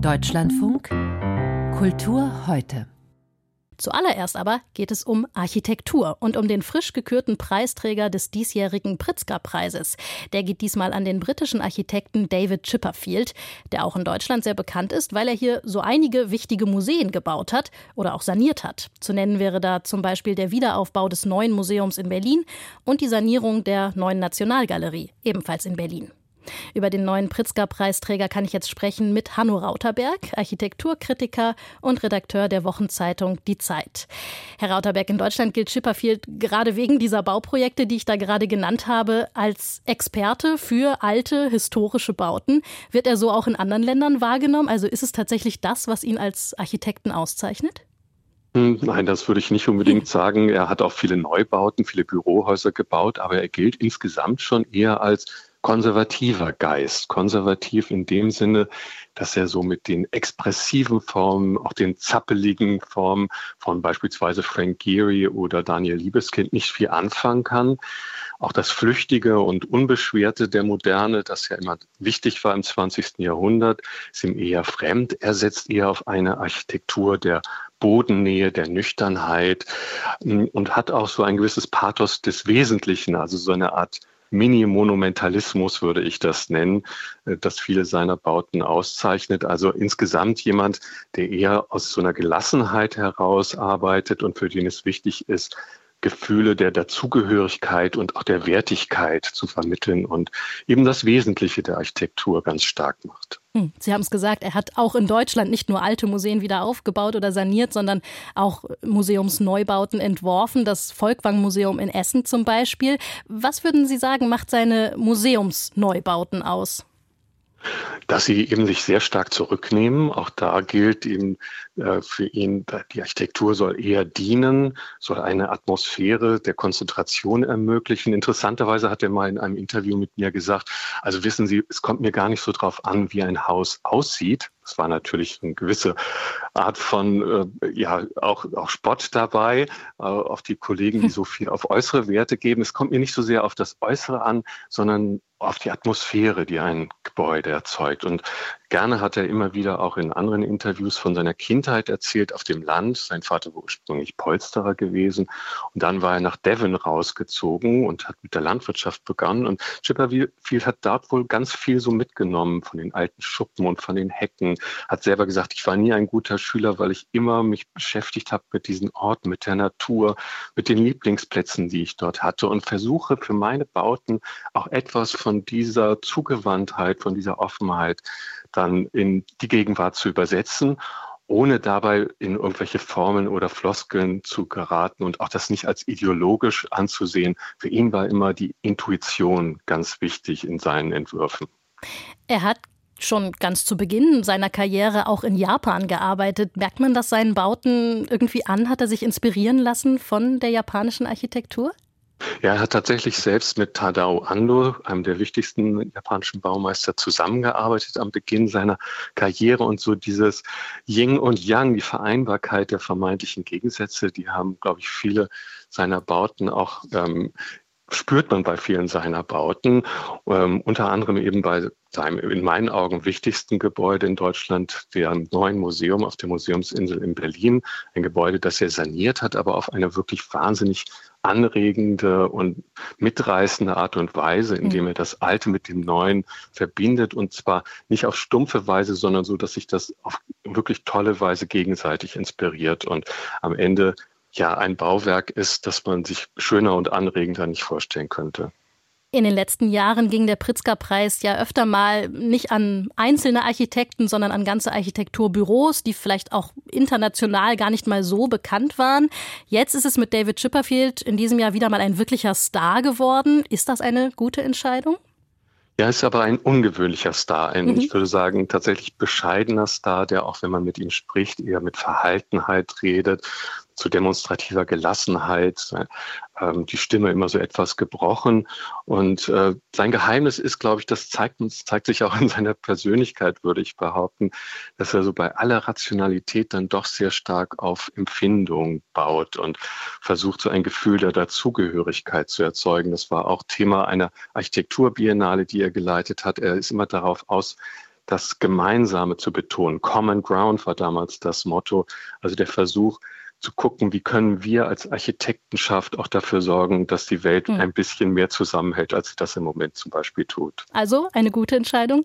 Deutschlandfunk Kultur heute. Zuallererst aber geht es um Architektur und um den frisch gekürten Preisträger des diesjährigen Pritzker-Preises. Der geht diesmal an den britischen Architekten David Chipperfield, der auch in Deutschland sehr bekannt ist, weil er hier so einige wichtige Museen gebaut hat oder auch saniert hat. Zu nennen wäre da zum Beispiel der Wiederaufbau des neuen Museums in Berlin und die Sanierung der neuen Nationalgalerie, ebenfalls in Berlin. Über den neuen Pritzker-Preisträger kann ich jetzt sprechen mit Hanno Rauterberg, Architekturkritiker und Redakteur der Wochenzeitung Die Zeit. Herr Rauterberg, in Deutschland gilt Chipperfield gerade wegen dieser Bauprojekte, die ich da gerade genannt habe, als Experte für alte historische Bauten. Wird er so auch in anderen Ländern wahrgenommen? Also ist es tatsächlich das, was ihn als Architekten auszeichnet? Hm, nein, das würde ich nicht unbedingt sagen. Er hat auch viele Neubauten, viele Bürohäuser gebaut, aber er gilt insgesamt schon eher als konservativer Geist. Konservativ in dem Sinne, dass er so mit den expressiven Formen, auch den zappeligen Formen von beispielsweise Frank Gehry oder Daniel Liebeskind nicht viel anfangen kann. Auch das Flüchtige und Unbeschwerte der Moderne, das ja immer wichtig war im 20. Jahrhundert, ist ihm eher fremd. Er setzt eher auf eine Architektur der Bodennähe, der Nüchternheit hm, und hat auch so ein gewisses Pathos des Wesentlichen, also so eine Art Mini-Monumentalismus würde ich das nennen, äh, das viele seiner Bauten auszeichnet. Also insgesamt jemand, der eher aus so einer Gelassenheit heraus arbeitet und für den es wichtig ist, Gefühle der Dazugehörigkeit und auch der Wertigkeit zu vermitteln und eben das Wesentliche der Architektur ganz stark macht. Hm, Sie haben es gesagt, er hat auch in Deutschland nicht nur alte Museen wieder aufgebaut oder saniert, sondern auch Museumsneubauten entworfen, das Volkwang-Museum in Essen zum Beispiel. Was würden Sie sagen, macht seine Museumsneubauten aus? Dass sie eben sich sehr stark zurücknehmen. Auch da gilt eben äh, für ihn, die Architektur soll eher dienen, soll eine Atmosphäre der Konzentration ermöglichen. Interessanterweise hat er mal in einem Interview mit mir gesagt, also wissen Sie, es kommt mir gar nicht so drauf an, wie ein Haus aussieht. Es war natürlich eine gewisse Art von, äh, ja, auch, auch Spott dabei, äh, auf die Kollegen, die so viel auf äußere Werte geben. Es kommt mir nicht so sehr auf das Äußere an, sondern auf die Atmosphäre, die ein Gebäude erzeugt. Und gerne hat er immer wieder auch in anderen Interviews von seiner Kindheit erzählt auf dem Land. Sein Vater war ursprünglich Polsterer gewesen. Und dann war er nach Devon rausgezogen und hat mit der Landwirtschaft begonnen. Und Chipperfield hat dort wohl ganz viel so mitgenommen von den alten Schuppen und von den Hecken. Hat selber gesagt, ich war nie ein guter Schüler, weil ich immer mich beschäftigt habe mit diesen Orten, mit der Natur, mit den Lieblingsplätzen, die ich dort hatte und versuche für meine Bauten auch etwas von von dieser Zugewandtheit, von dieser Offenheit dann in die Gegenwart zu übersetzen, ohne dabei in irgendwelche Formeln oder Floskeln zu geraten und auch das nicht als ideologisch anzusehen. Für ihn war immer die Intuition ganz wichtig in seinen Entwürfen. Er hat schon ganz zu Beginn seiner Karriere auch in Japan gearbeitet. Merkt man das seinen Bauten irgendwie an? Hat er sich inspirieren lassen von der japanischen Architektur? Ja, er hat tatsächlich selbst mit Tadao Ando, einem der wichtigsten japanischen Baumeister, zusammengearbeitet am Beginn seiner Karriere. Und so dieses Yin und Yang, die Vereinbarkeit der vermeintlichen Gegensätze, die haben, glaube ich, viele seiner Bauten auch ähm, spürt man bei vielen seiner Bauten, ähm, unter anderem eben bei seinem in meinen Augen wichtigsten Gebäude in Deutschland, dem neuen Museum auf der Museumsinsel in Berlin. Ein Gebäude, das er saniert hat, aber auf eine wirklich wahnsinnig anregende und mitreißende Art und Weise, indem er das Alte mit dem Neuen verbindet. Und zwar nicht auf stumpfe Weise, sondern so, dass sich das auf wirklich tolle Weise gegenseitig inspiriert. Und am Ende ja ein Bauwerk ist, das man sich schöner und anregender nicht vorstellen könnte. In den letzten Jahren ging der Pritzker-Preis ja öfter mal nicht an einzelne Architekten, sondern an ganze Architekturbüros, die vielleicht auch international gar nicht mal so bekannt waren. Jetzt ist es mit David Chipperfield in diesem Jahr wieder mal ein wirklicher Star geworden. Ist das eine gute Entscheidung? Ja, ist aber ein ungewöhnlicher Star, ein, mhm. ich würde sagen, tatsächlich bescheidener Star, der auch, wenn man mit ihm spricht, eher mit Verhaltenheit redet, zu demonstrativer Gelassenheit, ähm, die Stimme immer so etwas gebrochen. Und äh, sein Geheimnis ist, glaube ich, das zeigt uns, zeigt sich auch in seiner Persönlichkeit, würde ich behaupten, dass er so bei aller Rationalität dann doch sehr stark auf Empfindung baut und versucht, so ein Gefühl der Dazugehörigkeit zu erzeugen. Das war auch Thema einer Architekturbiennale, die er geleitet hat. Er ist immer darauf aus, das Gemeinsame zu betonen. Common Ground war damals das Motto, also der Versuch, zu gucken, wie können wir als Architektenschaft auch dafür sorgen, dass die Welt hm. ein bisschen mehr zusammenhält, als sie das im Moment zum Beispiel tut. Also eine gute Entscheidung?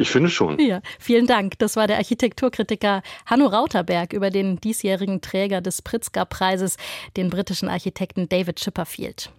Ich finde schon. Ja, vielen Dank. Das war der Architekturkritiker Hanno Rauterberg über den diesjährigen Träger des Pritzker-Preises, den britischen Architekten David Chipperfield.